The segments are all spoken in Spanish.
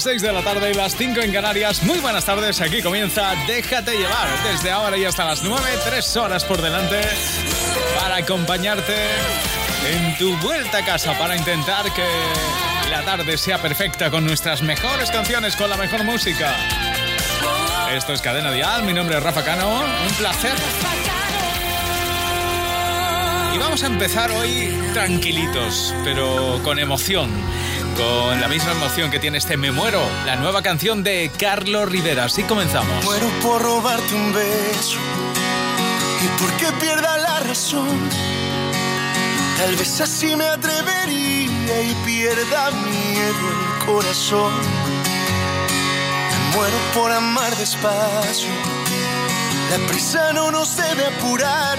las 6 de la tarde y las 5 en Canarias. Muy buenas tardes, aquí comienza Déjate llevar. Desde ahora y hasta las 9, 3 horas por delante para acompañarte en tu vuelta a casa, para intentar que la tarde sea perfecta con nuestras mejores canciones, con la mejor música. Esto es Cadena Dial, mi nombre es Rafa Cano, un placer. Y vamos a empezar hoy tranquilitos, pero con emoción con la misma emoción que tiene este Me Muero, la nueva canción de Carlos Rivera. Así comenzamos. Muero por robarte un beso y porque pierda la razón. Tal vez así me atrevería y pierda miedo el corazón. Me muero por amar despacio. La prisa no nos debe apurar.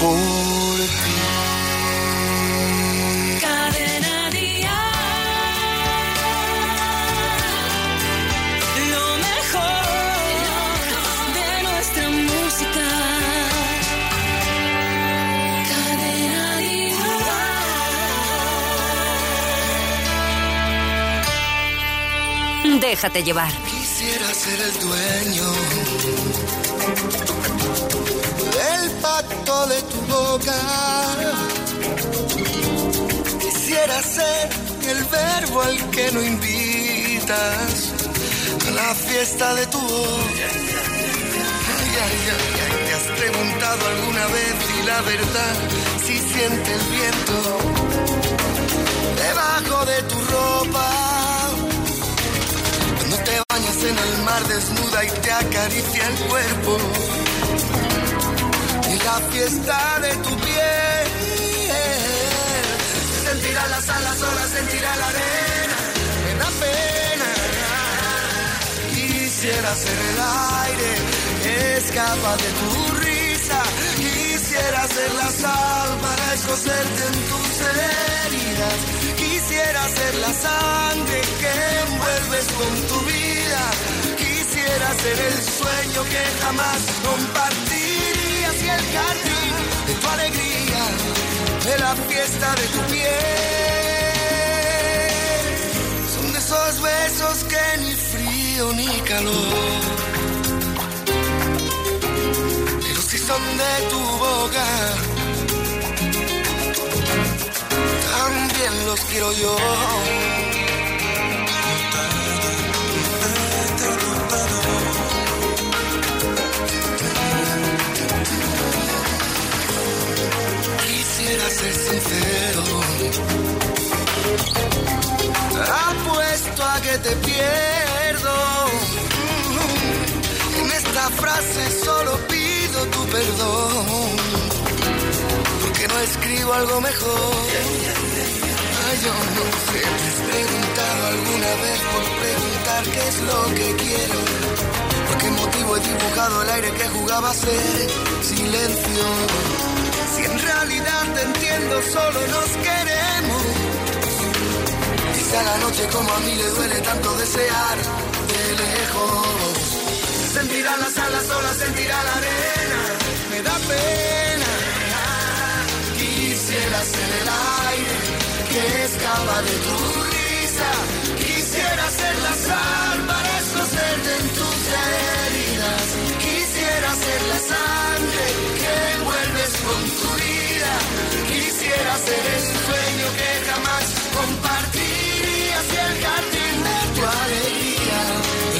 por ti. Cadena día. Lo mejor de nuestra música. Cadena día. Déjate llevar. Quisiera ser el dueño Quisiera ser el verbo al que no invitas a la fiesta de tu boca. ¿Te has preguntado alguna vez si la verdad si siente el viento debajo de tu ropa? Cuando te bañas en el mar desnuda y te acaricia el cuerpo la fiesta de tu piel. Sentirá las alas solas, sentirá la arena, me da pena. Quisiera ser el aire, escapa de tu risa. Quisiera ser la sal para escocerte en tus heridas. Quisiera ser la sangre que envuelves con tu vida. Quisiera ser el sueño que jamás compartí el jardín tu alegría, de la fiesta de tu piel. Son de esos besos que ni frío ni calor. Pero si son de tu boca, también los quiero yo. Quisiera ser sincero. Apuesto a que te pierdo. En esta frase solo pido tu perdón. Porque no escribo algo mejor. Ay, yo no sé, te has preguntado alguna vez por preguntar qué es lo que quiero. ¿Por qué motivo he dibujado el aire que jugaba a ser silencio? En realidad te entiendo, solo nos queremos. A la noche como a mí le duele tanto desear de lejos. Sentirá las alas solas, sentirá la arena, me da pena. Quisiera ser el aire que escapa de tu risa. Quisiera ser la sal para escocerte en tus heridas. Quisiera ser la sangre que envuelves con tu vida. Quisiera ser el sueño que jamás compartirías y el jardín de tu alegría,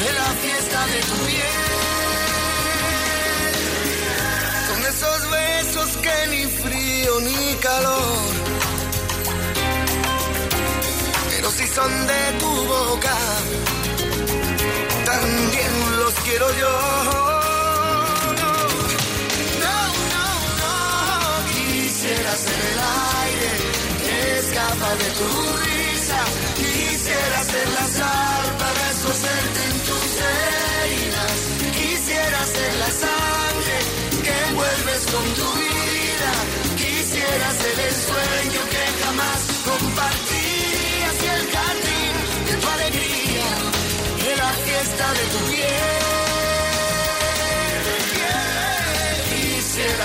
de la fiesta de tu piel. Son esos besos que ni frío ni calor, pero si son de tu boca,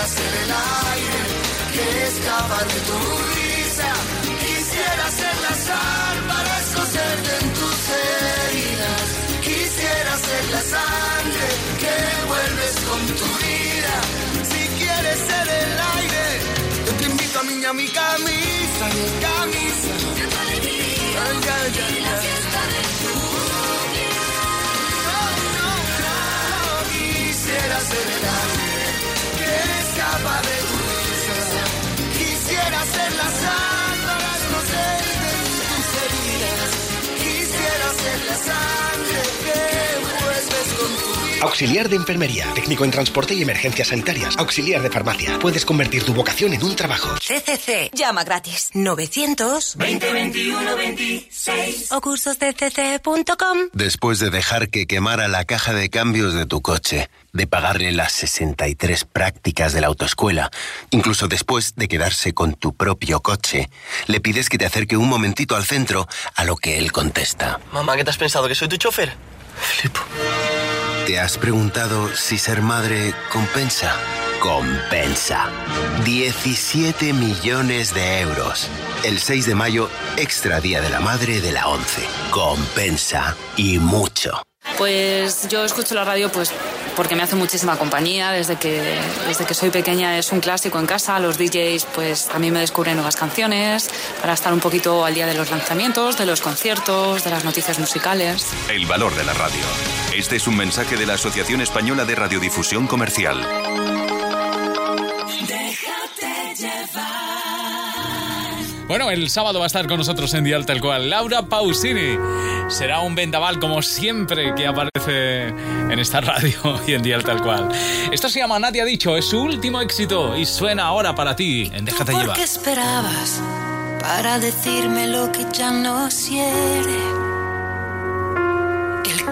Quisiera ser el aire que escapa de tu risa. Quisiera ser la sal para escocerte en tus heridas. Quisiera ser la sangre que envuelves con tu vida. Si quieres ser el aire, yo te invito a mí a mi camisa, mi camisa. Ay, ay, ay, ay. No, no, no, quisiera ser el Auxiliar de enfermería, técnico en transporte y emergencias sanitarias, auxiliar de farmacia. Puedes convertir tu vocación en un trabajo. CCC. Llama gratis. 900 2021 26 o cursoscc.com. Después de dejar que quemara la caja de cambios de tu coche, de pagarle las 63 prácticas de la autoescuela, incluso después de quedarse con tu propio coche, le pides que te acerque un momentito al centro, a lo que él contesta. Mamá, ¿qué te has pensado? ¿Que soy tu chofer? Flipo. ¿Te has preguntado si ser madre compensa? Compensa. 17 millones de euros. El 6 de mayo, extra Día de la Madre de la 11. Compensa. Y mucho. Pues yo escucho la radio pues porque me hace muchísima compañía desde que desde que soy pequeña es un clásico en casa los DJs pues a mí me descubren nuevas canciones para estar un poquito al día de los lanzamientos de los conciertos de las noticias musicales El valor de la radio. Este es un mensaje de la Asociación Española de Radiodifusión Comercial. Déjate llevar. Bueno, el sábado va a estar con nosotros en Dial Tal Cual Laura Pausini. Será un vendaval como siempre que aparece en esta radio y en Dial Tal Cual. Esto se llama Nadie ha dicho, es su último éxito y suena ahora para ti en Déjate ¿Por llevar. qué esperabas para decirme lo que ya no quiere?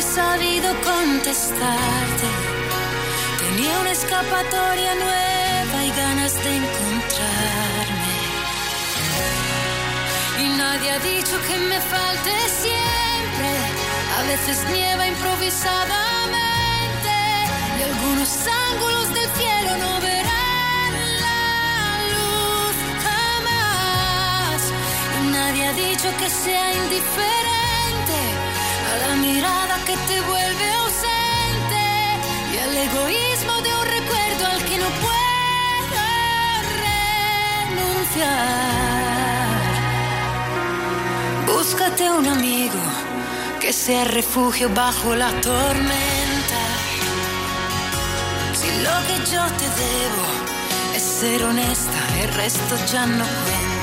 he sabido contestarte. Tenía una escapatoria nueva y ganas de encontrarme. Y nadie ha dicho que me falte siempre. A veces nieva improvisadamente y algunos ángulos del cielo no verán la luz jamás. Y nadie ha dicho que sea indiferente a la mirada que te vuelve ausente y al egoísmo de un recuerdo al que no puedo renunciar. Búscate un amigo que sea refugio bajo la tormenta. Si lo que yo te debo es ser honesta, el resto ya no cuenta.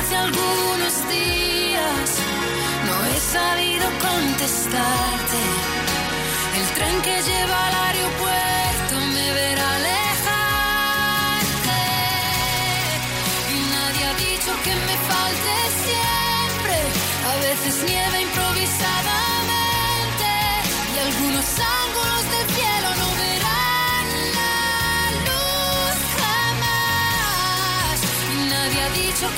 Hace algunos días no he sabido contestarte. El tren que lleva al aeropuerto me verá alejarte. Y nadie ha dicho que me falte siempre. A veces nieva improvisadamente. Y algunos ángulos del cielo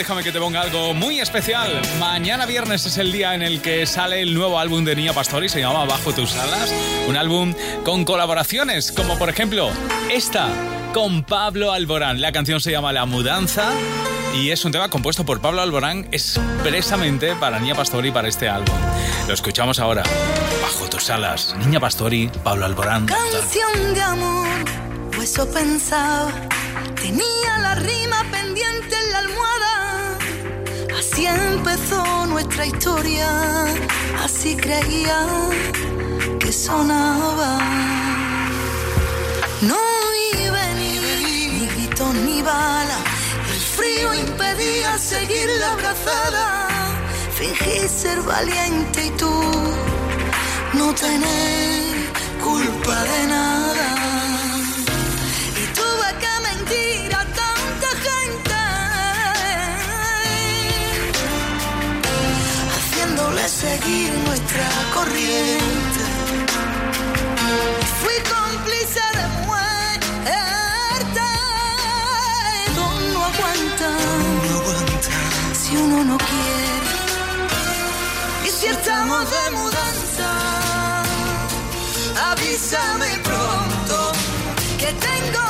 Déjame que te ponga algo muy especial. Mañana viernes es el día en el que sale el nuevo álbum de Niña Pastori, se llama Bajo tus alas. Un álbum con colaboraciones, como por ejemplo esta con Pablo Alborán. La canción se llama La Mudanza y es un tema compuesto por Pablo Alborán expresamente para Niña Pastori para este álbum. Lo escuchamos ahora. Bajo tus alas, Niña Pastori, Pablo Alborán. Canción de amor, pues. Tenía la rima pendiente empezó nuestra historia. Así creía que sonaba. No iba ni, ni gritos ni bala frío impedía seguir la abrazada. Fingí ser valiente y tú no tener culpa de nada. Seguir nuestra corriente. Fui cómplice de si uno no quiere. Y si estamos de mudanza, avísame pronto que tengo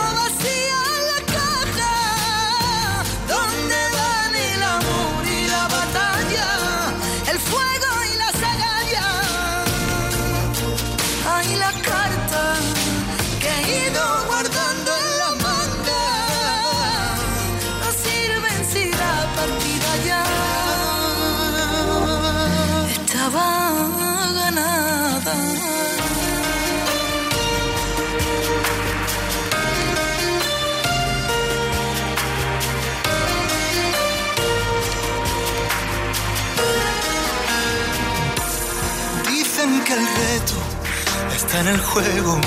está en el juego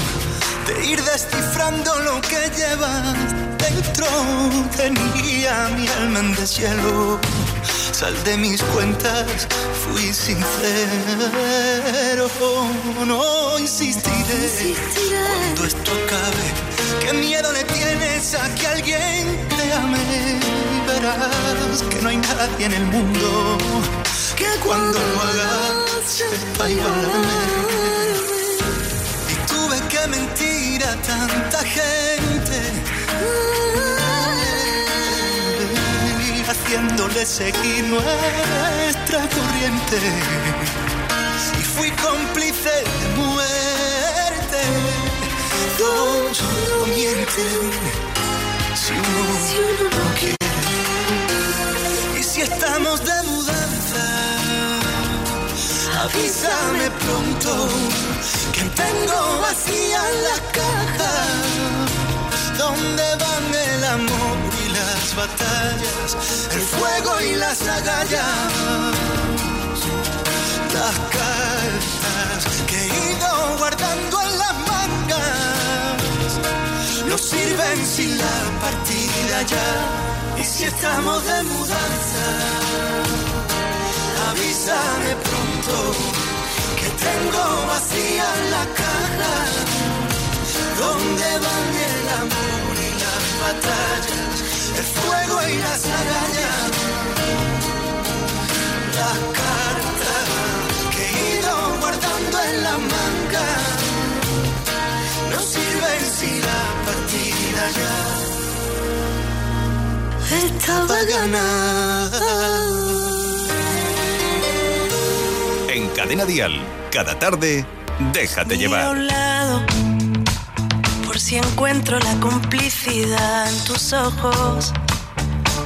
de ir descifrando lo que llevas dentro. Tenía mi alma en deshielo. Sal de mis cuentas, fui sincero. No insistiré, cuando esto acabe. ¿Qué miedo le tienes a que alguien te ame? Verás que no hay nadie en el mundo que cuando lo hagas sepa igualarme. Que mentir a tanta gente. Haciéndole seguir nuestra corriente. Y fui cómplice de muerte. Dos no mienten. Si uno no quiere. Y si estamos de avísame pronto que tengo vacía la caja. Donde van el amor y las batallas, el fuego y las agallas, las cartas que he ido guardando en las mangas, no sirven sin la partida ya, y si estamos de mudanza, avísame pronto que tengo vacía la caja donde van el amor y las batallas, el fuego y las arañas, las cartas que he ido guardando en la manga, no sirven si la partida ya. Estaba ganada. Cadena Dial, cada tarde, déjate Miro a llevar. un lado por si encuentro la complicidad en tus ojos,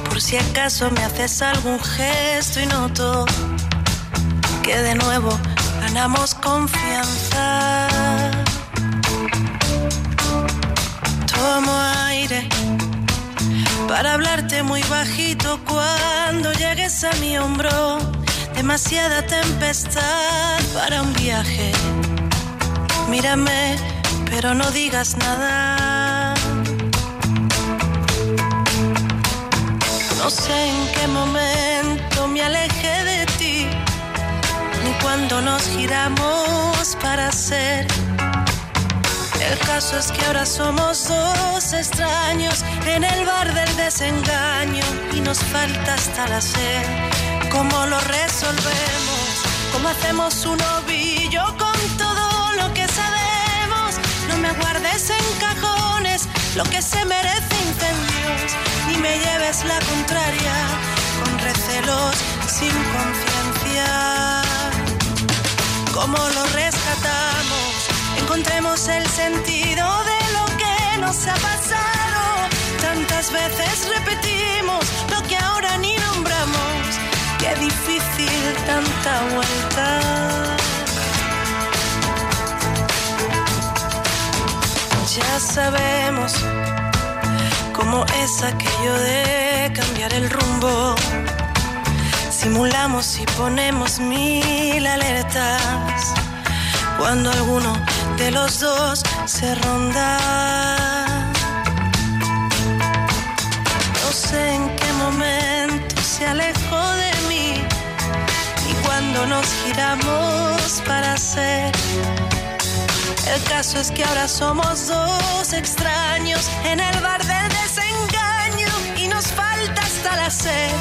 por si acaso me haces algún gesto y noto que de nuevo ganamos confianza. Tomo aire para hablarte muy bajito cuando llegues a mi hombro. Demasiada tempestad para un viaje. Mírame, pero no digas nada. No sé en qué momento me alejé de ti, ni cuando nos giramos para ser. El caso es que ahora somos dos extraños en el bar del desengaño y nos falta hasta la sed. ¿Cómo lo resolvemos? ¿Cómo hacemos un ovillo con todo lo que sabemos? No me guardes en cajones lo que se merece incendios, ni me lleves la contraria con recelos sin conciencia. ¿Cómo lo rescatamos? Encontremos el sentido de lo que nos ha pasado. Tantas veces repetimos sabemos cómo es aquello de cambiar el rumbo. Simulamos y ponemos mil alertas cuando alguno de los dos se ronda. No sé en qué momento se alejó de mí y cuando nos giramos para ser. El caso es que ahora somos dos extraños en el bar del desengaño y nos falta hasta la sed.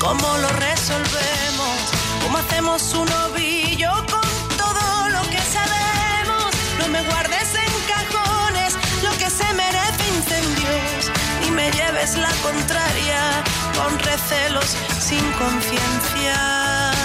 ¿Cómo lo resolvemos? ¿Cómo hacemos un ovillo con todo lo que sabemos? No me guardes en cajones lo que se merece incendios y me lleves la contraria con recelos sin conciencia.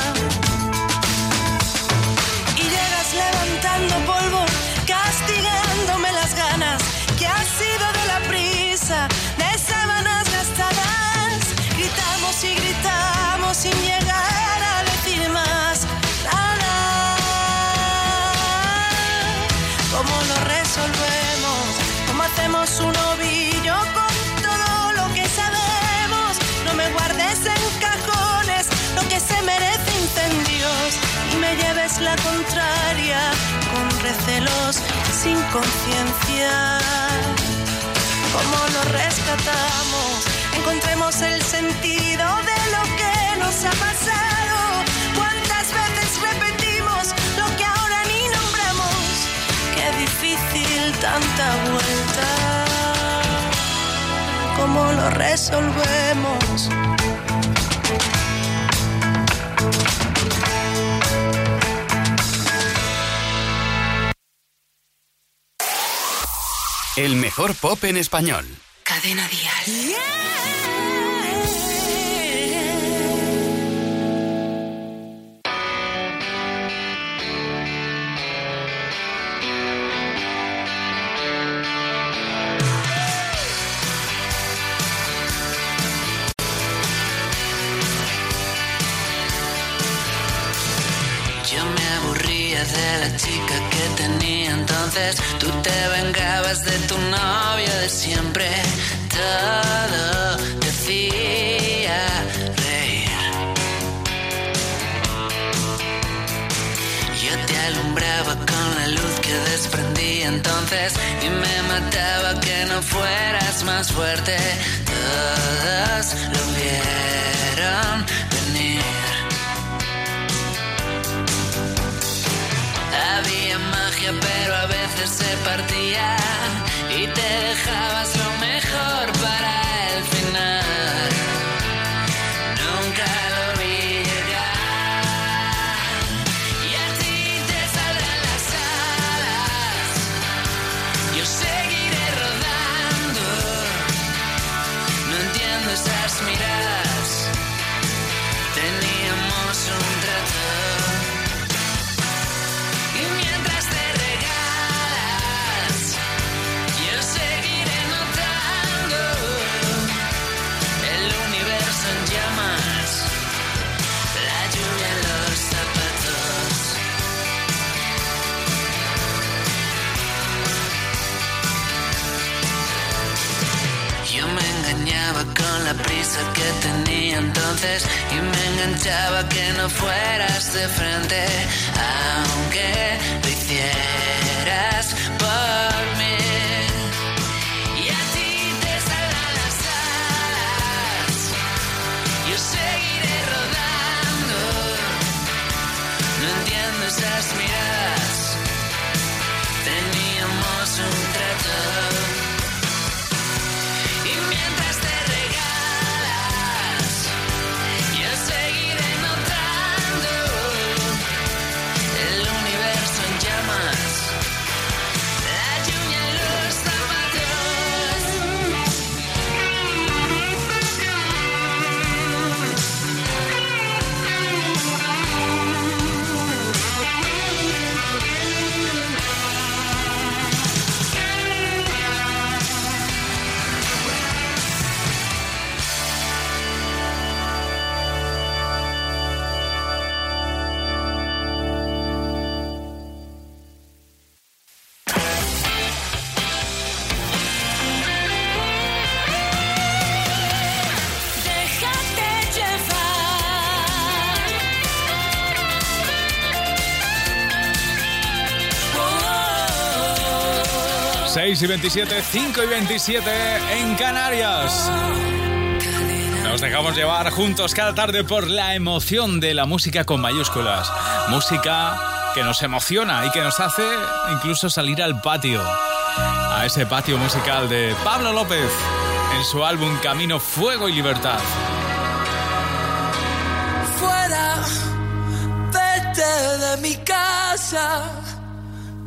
La contraria con recelos sin conciencia. ¿Cómo lo rescatamos? Encontremos el sentido de lo que nos ha pasado. ¿Cuántas veces repetimos lo que ahora ni nombramos? Qué difícil tanta vuelta. ¿Cómo lo resolvemos? El mejor pop en español. Cadena Dial. Yo me aburría de la chica que tenía entonces. De tu novio de siempre. Todo te hacía reír. Yo te alumbraba con la luz que desprendí entonces y me mataba que no fueras más fuerte. Todos lo vieron venir. Había magia, pero a veces se partía y me enganchaba que no fueras de frente, aunque lo hicieras 6 y 27, 5 y 27 en Canarias. Nos dejamos llevar juntos cada tarde por la emoción de la música con mayúsculas. Música que nos emociona y que nos hace incluso salir al patio. A ese patio musical de Pablo López en su álbum Camino, Fuego y Libertad. Fuera, vete de mi casa.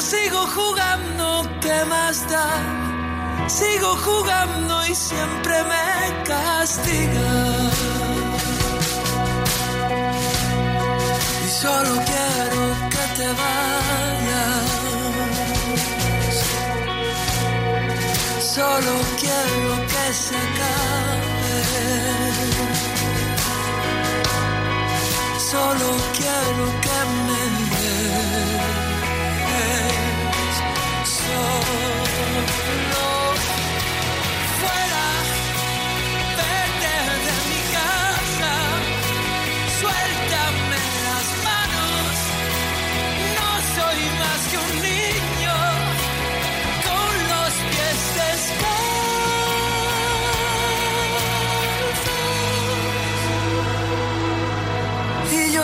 Sigo jugando, ¿qué más da? Sigo jugando y siempre me castiga. Solo quiero que te vayas. Solo quiero que se acabe. Solo quiero que me des. Solo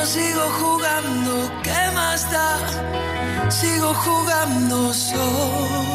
sigo jugando, ¿qué más da? Sigo jugando solo.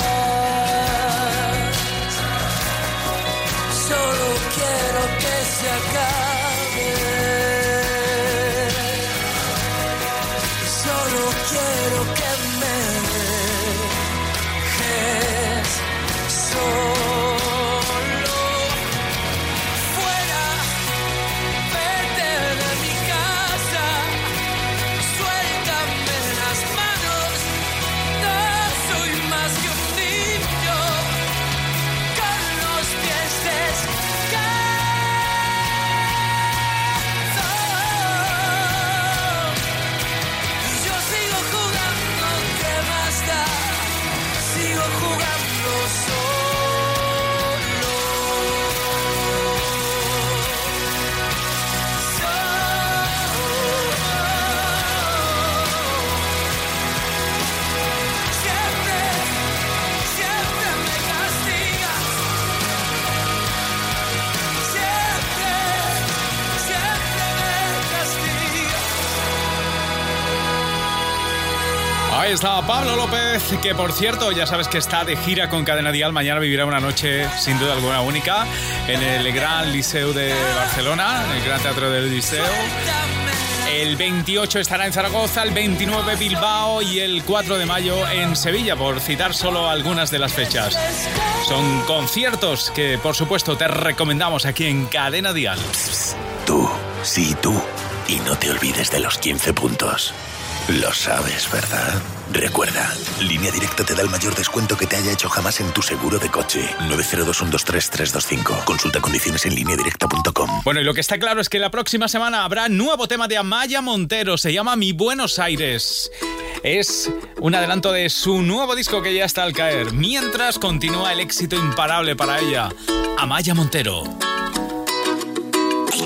Está Pablo López, que por cierto, ya sabes que está de gira con Cadena Dial. Mañana vivirá una noche sin duda alguna única en el Gran Liceo de Barcelona, en el Gran Teatro del Liceo. El 28 estará en Zaragoza, el 29 Bilbao y el 4 de mayo en Sevilla, por citar solo algunas de las fechas. Son conciertos que, por supuesto, te recomendamos aquí en Cadena Dial. Tú, sí, tú. Y no te olvides de los 15 puntos. Lo sabes, ¿verdad? Recuerda, Línea Directa te da el mayor descuento que te haya hecho jamás en tu seguro de coche. 902-123-325. Consulta condiciones en lineadirecta.com. Bueno, y lo que está claro es que la próxima semana habrá nuevo tema de Amaya Montero. Se llama Mi Buenos Aires. Es un adelanto de su nuevo disco que ya está al caer. Mientras continúa el éxito imparable para ella. Amaya Montero.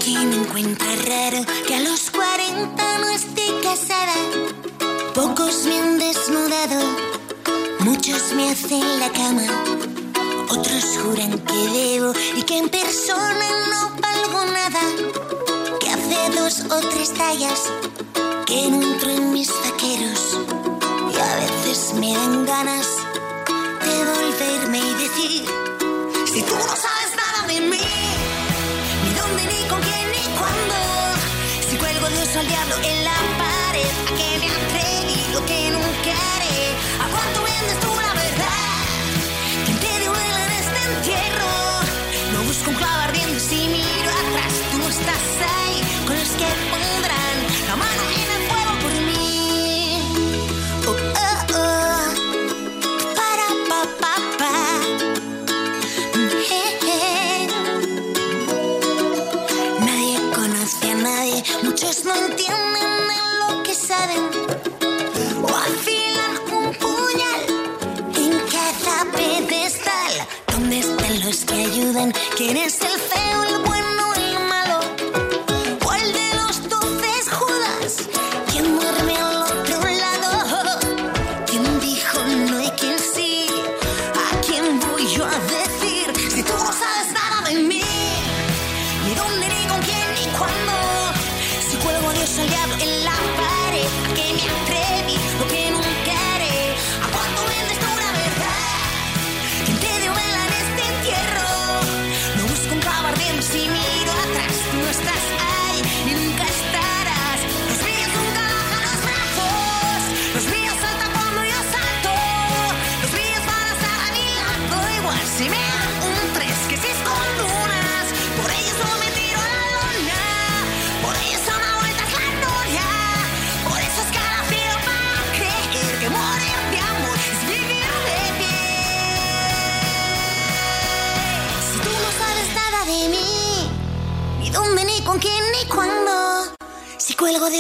Me encuentra raro que a los 40 no esté casada. Pocos me han desnudado, muchos me hacen la cama otros juran que debo y que en persona no valgo nada. Que hace dos o tres tallas que no entro en mis taqueros y a veces me dan ganas de volverme y decir, si tú no sabes al en la pared, a que me atreví lo que nunca muchos no entienden de lo que saben. O afilan un puñal en cada pedestal. ¿Dónde están los que ayudan? ¿Quién es el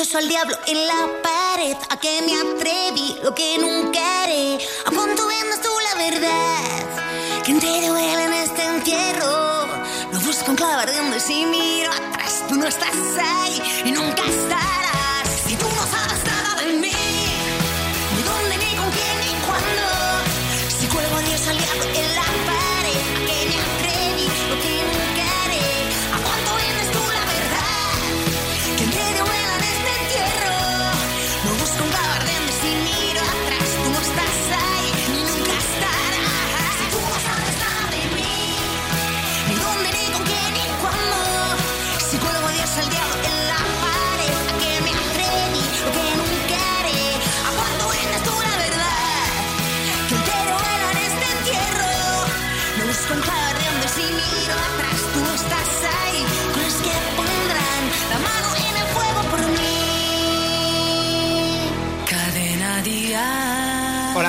de oso al diablo en la pared, a que me atreví, lo que nunca haré. ¿A cuánto vendas tú la verdad? ¿Quién te duele en este entierro? Lo busco en clavo ardiendo y si miro atrás, tú no estás ahí y nunca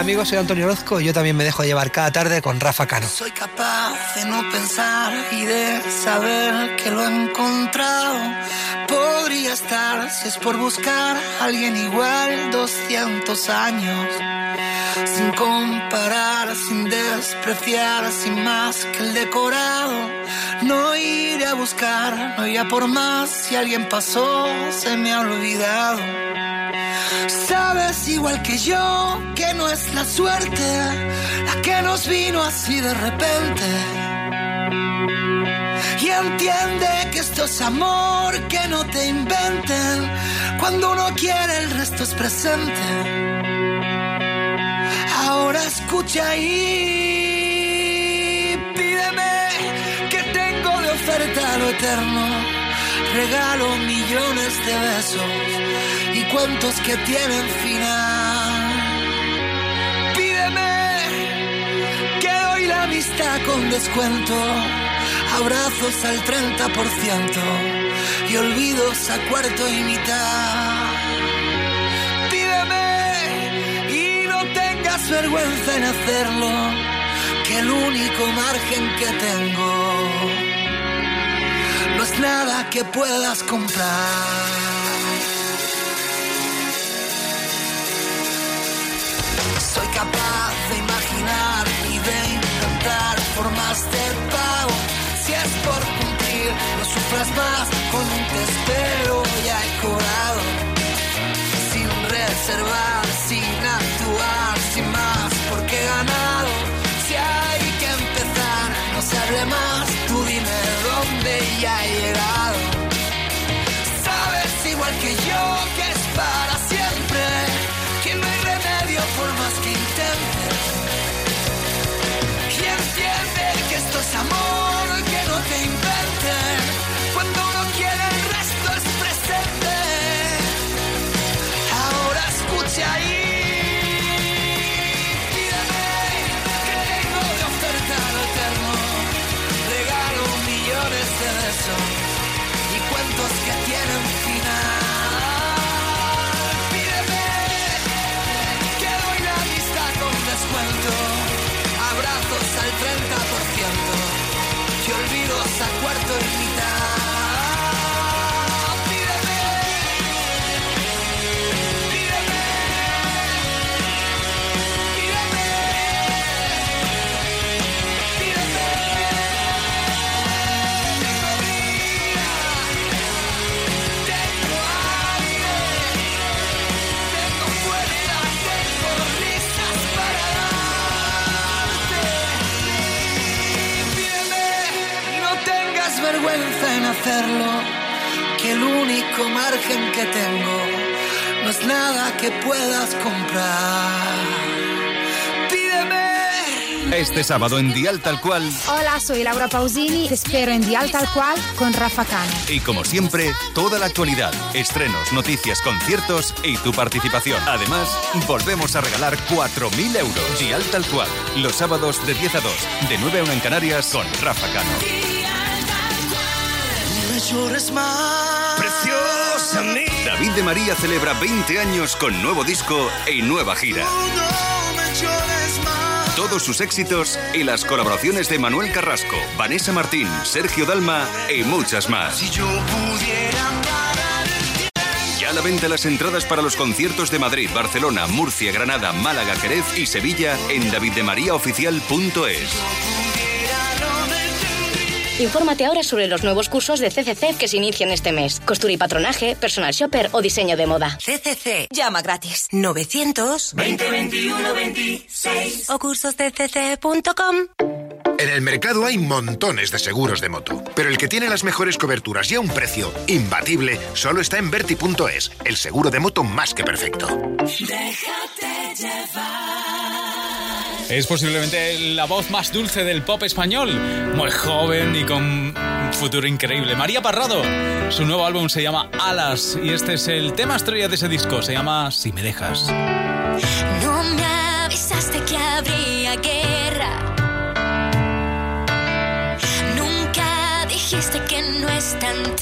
amigos, soy Antonio Orozco y yo también me dejo llevar cada tarde con Rafa Cano. Soy capaz de no pensar y de saber que lo he encontrado. Podría estar, si es por buscar a alguien igual, 200 años. Sin comparar, sin despreciar, sin más que el decorado. No iré a buscar, no iré a por más. Si alguien pasó, se me ha olvidado. Sabes igual que yo que no es la suerte la que nos vino así de repente. Y entiende que esto es amor, que no te inventen. Cuando uno quiere, el resto es presente. Ahora escucha y de oferta lo eterno. Regalo millones de besos y cuentos que tienen final. Pídeme que doy la vista con descuento, abrazos al 30% y olvidos a cuarto y mitad. Pídeme y no tengas vergüenza en hacerlo, que el único margen que tengo no es nada que puedas comprar. Soy capaz de imaginar y de inventar formas de pago. Si es por cumplir, no sufras más. Con un te espero ya he cobrado. Sin reservar, hacerlo, que el único margen que tengo no es nada que puedas comprar. Este sábado en Dial Tal Cual. Hola, soy Laura Pausini. Te espero en Dial Tal Cual con Rafa Cano. Y como siempre, toda la actualidad, estrenos, noticias, conciertos y tu participación. Además, volvemos a regalar 4.000 euros. Dial Tal Cual. Los sábados de 10 a 2, de 9 a 1 en Canarias con Rafa Cano. Preciosa David de María celebra 20 años con nuevo disco y nueva gira. Todos sus éxitos y las colaboraciones de Manuel Carrasco, Vanessa Martín, Sergio Dalma y muchas más. Ya a la venta las entradas para los conciertos de Madrid, Barcelona, Murcia, Granada, Málaga, Jerez y Sevilla en daviddemariaoficial.es. Infórmate ahora sobre los nuevos cursos de CCC que se inician este mes. Costura y patronaje, personal shopper o diseño de moda. CCC. Llama gratis. 900 2021 26 o cursosdcc.com. En el mercado hay montones de seguros de moto, pero el que tiene las mejores coberturas y a un precio imbatible solo está en Verti.es, el seguro de moto más que perfecto. Déjate llevar. Es posiblemente la voz más dulce del pop español, muy joven y con un futuro increíble. María Parrado, su nuevo álbum se llama Alas y este es el tema estrella de ese disco, se llama Si me dejas. No me avisaste que habría guerra. Nunca dijiste que no está en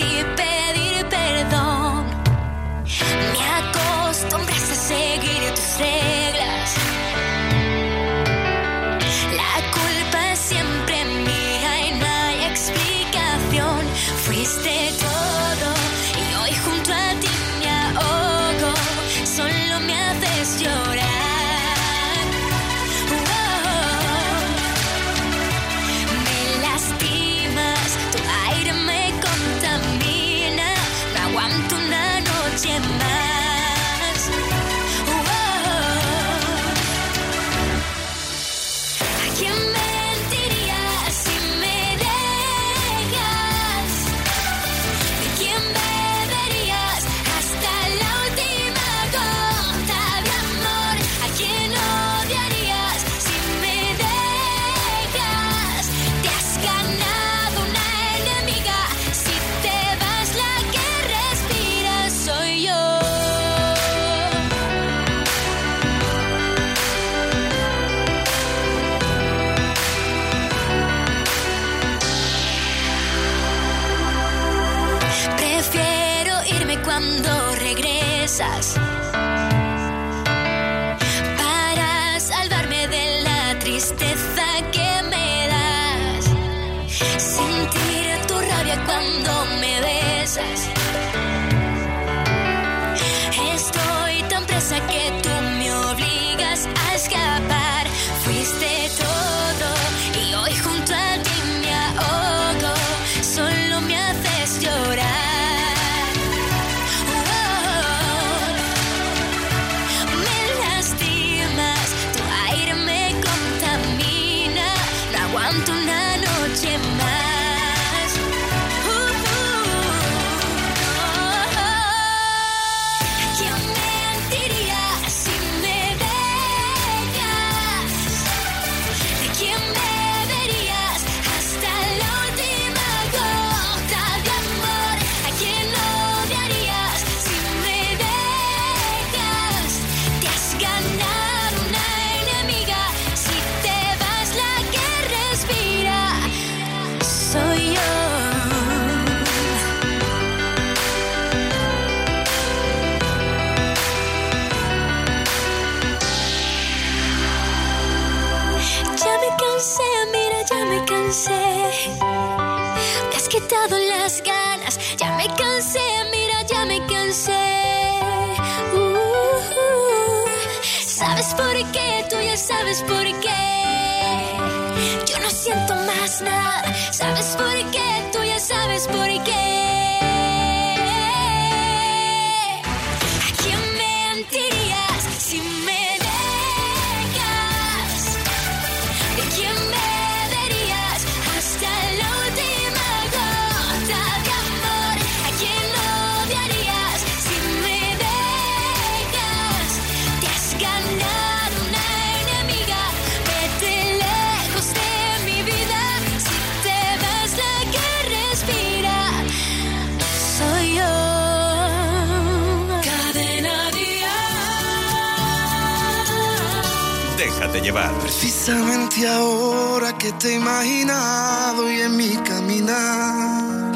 imaginado y en mi caminar.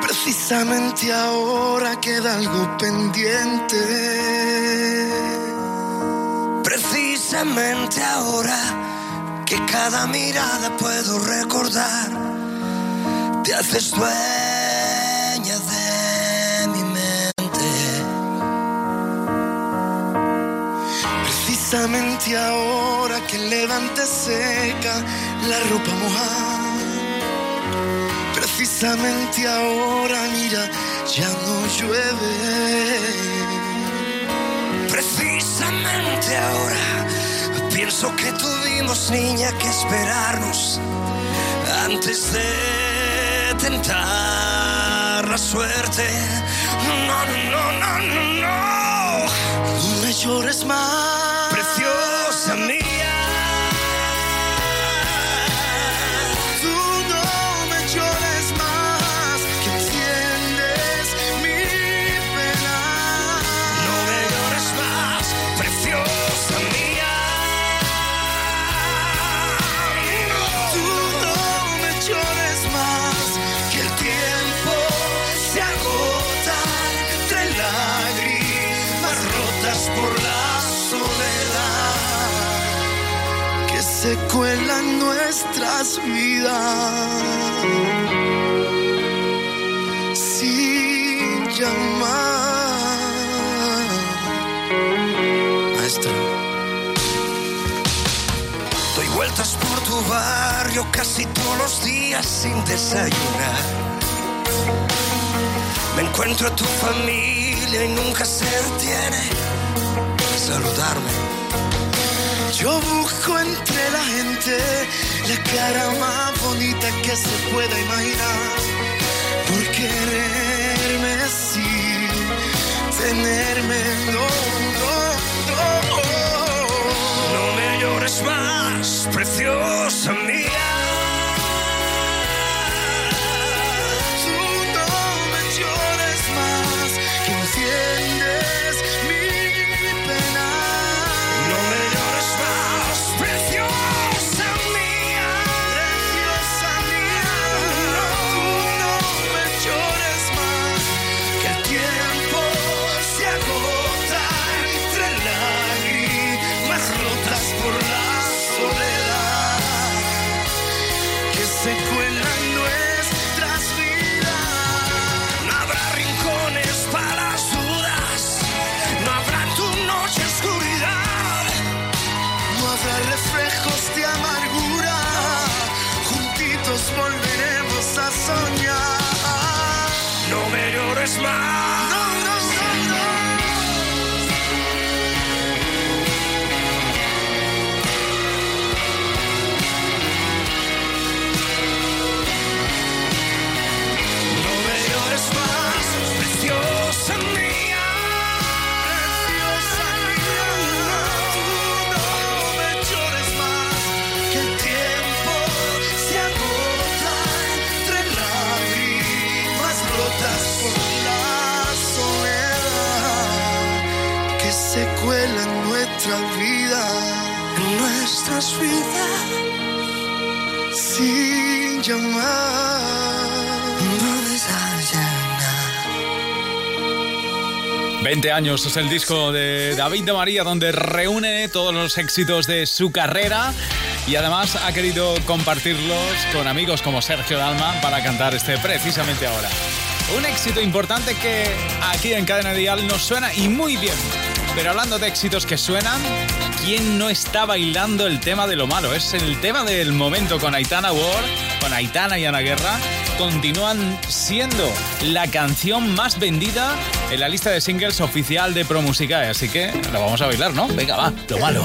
Precisamente ahora queda algo pendiente. Precisamente ahora que cada mirada puedo recordar, te haces Precisamente ahora que levante seca la ropa mojada. Precisamente ahora, mira, ya no llueve. Precisamente ahora pienso que tuvimos niña que esperarnos antes de tentar la suerte. No, no, no, no, no. No me llores más. Se cuela en nuestras vidas sin llamar. Maestro. Doy vueltas por tu barrio casi todos los días sin desayunar. Me encuentro a tu familia y nunca se detiene saludarme. Yo busco entre la gente la cara más bonita que se pueda imaginar. Por quererme sin tenerme, no, no, no. No me llores más, preciosa mía. 20 años es el disco de David de María donde reúne todos los éxitos de su carrera y además ha querido compartirlos con amigos como Sergio Dalma para cantar este precisamente ahora. Un éxito importante que aquí en Cadena Dial nos suena y muy bien. Pero hablando de éxitos que suenan, ¿quién no está bailando el tema de lo malo? Es el tema del momento con Aitana Ward, con Aitana y Ana Guerra. Continúan siendo la canción más vendida en la lista de singles oficial de ProMusicae. Así que lo vamos a bailar, ¿no? Venga, va, lo malo.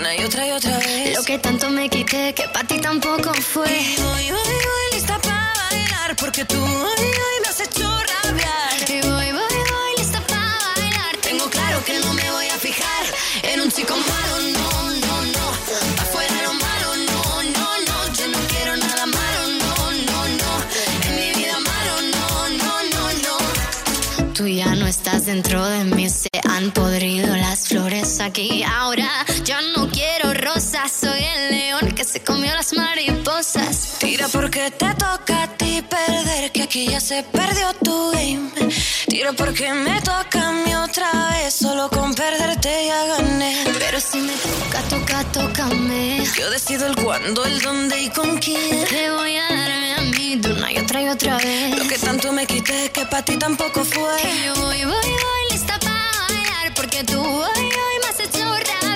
una y otra y otra vez. Lo que tanto me quité que para ti tampoco fue. Y voy, voy, voy lista para bailar porque tú hoy, hoy me has hecho rabiar. Y voy, voy, voy lista para bailar. Tengo claro que no me voy a fijar en un chico malo, no, no, no. Pa' fuera lo malo, no, no, no. Yo no quiero nada malo, no, no, no. En mi vida malo, no, no, no, no. Tú ya no dentro de mí, se han podrido las flores aquí. Ahora yo no quiero rosas, soy el león que se comió las mariposas. Tira porque te toca perder, que aquí ya se perdió tu game. Tira porque me toca a mí otra vez, solo con perderte ya gané. Pero si me toca, toca, tócame. Yo decido el cuándo, el dónde y con quién. Te voy a darme a mí de una y otra y otra vez. Lo que tanto me quité que para ti tampoco fue. Que yo voy, voy, voy lista para bailar porque tú hoy, hoy me has hecho rabiar.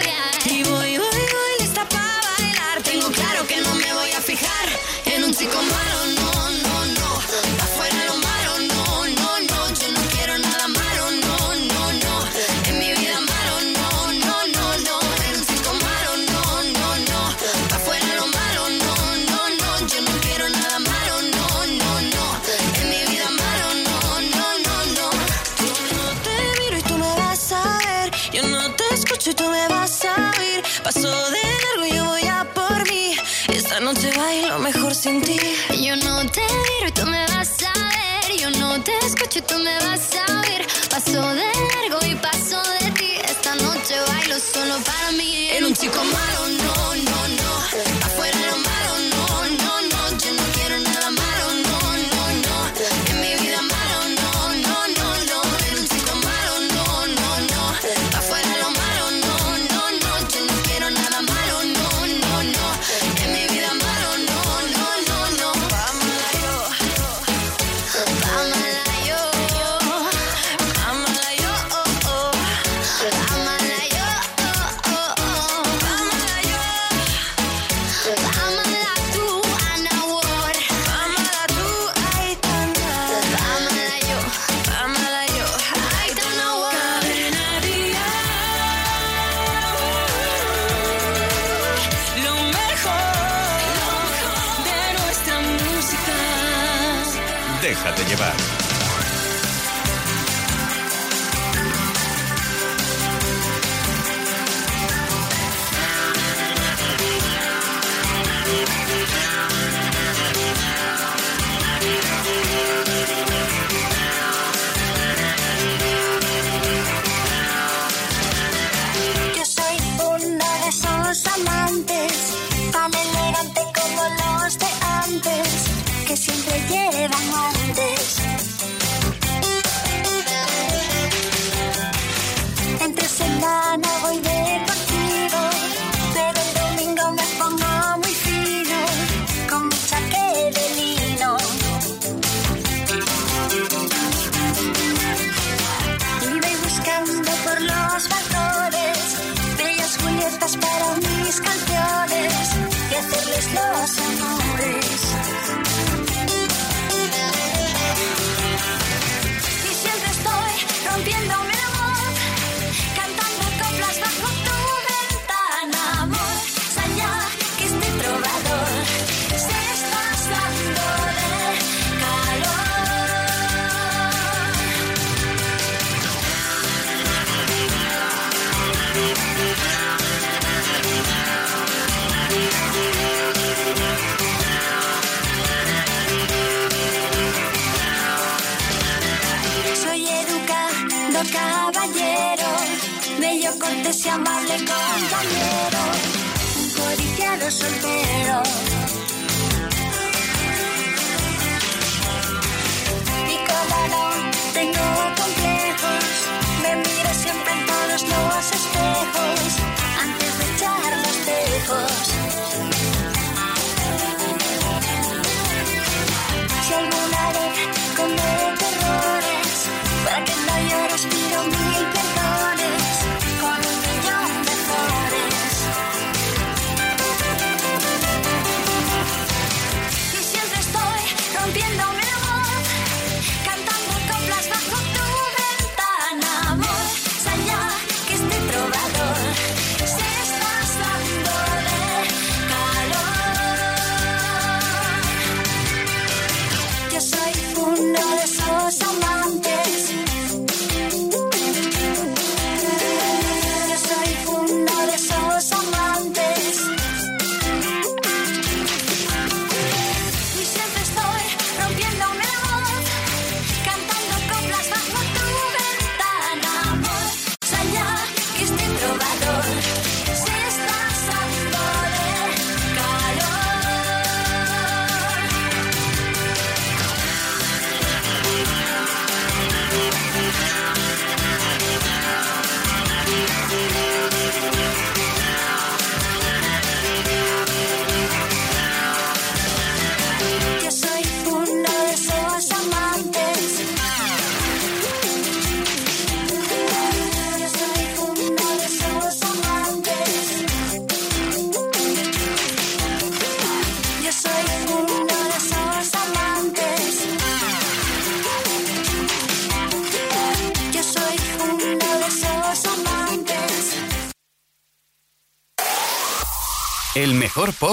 En un chico malo,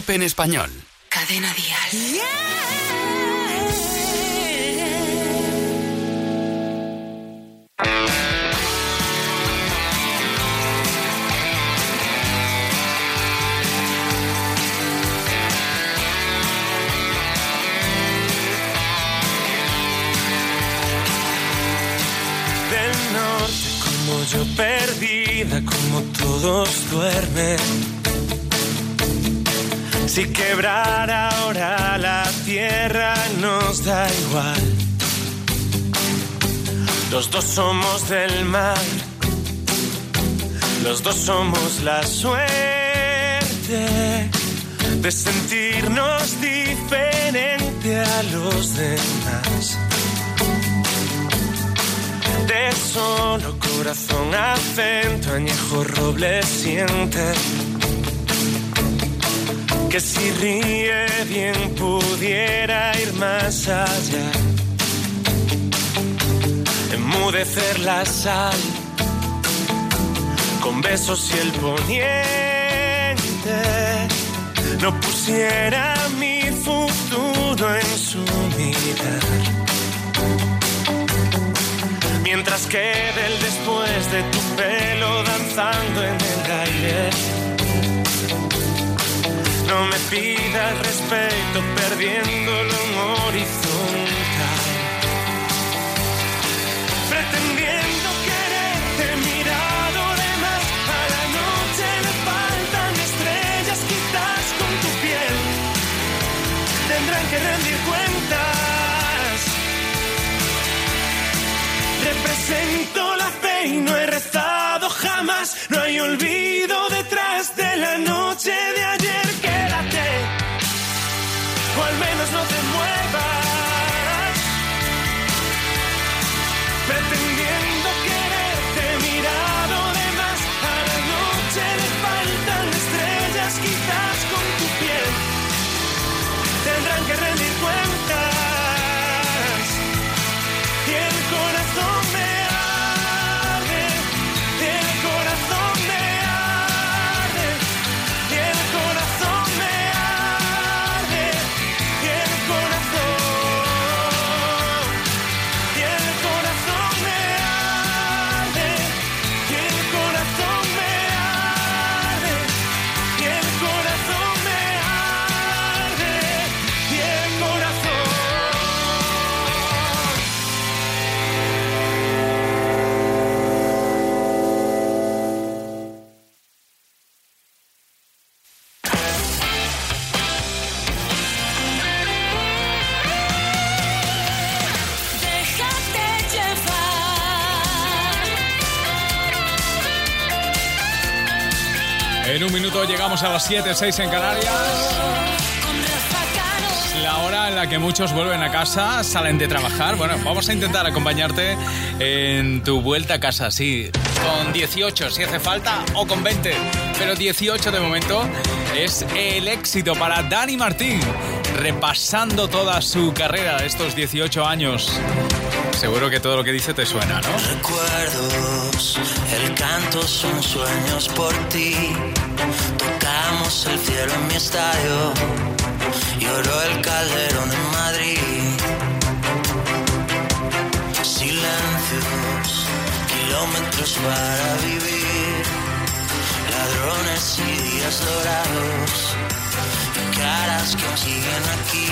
en español. Cadena del norte, como yo perdida, como todos duermen. Si quebrara ahora la tierra nos da igual. Los dos somos del mar, los dos somos la suerte de sentirnos diferente a los demás. De solo corazón, acento, añejo roble siente que si ríe bien pudiera ir más allá, enmudecer la sal. Con besos y el poniente. No pusiera mi futuro en su mirar mientras quede el después de tu pelo danzando en el aire. No me pidas respeto perdiéndolo en horizontal. Pretendiendo quererte mirado de más, a la noche le faltan estrellas quizás con tu piel. Tendrán que rendir cuentas. Represento la fe y no he rezado jamás. No hay olvido a las 7, 6 en Canarias. La hora en la que muchos vuelven a casa, salen de trabajar. Bueno, vamos a intentar acompañarte en tu vuelta a casa, sí. Con 18 si hace falta o con 20. Pero 18 de momento es el éxito para Dani Martín. Repasando toda su carrera de estos 18 años. Seguro que todo lo que dice te suena, ¿no? Recuerdos, el canto son sueños por ti. El cielo en mi estadio. Lloró el calderón en Madrid. Silencios, kilómetros para vivir. Ladrones y días dorados. Y caras que siguen aquí.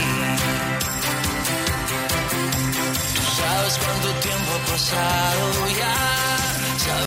Tú sabes cuánto tiempo ha pasado ya.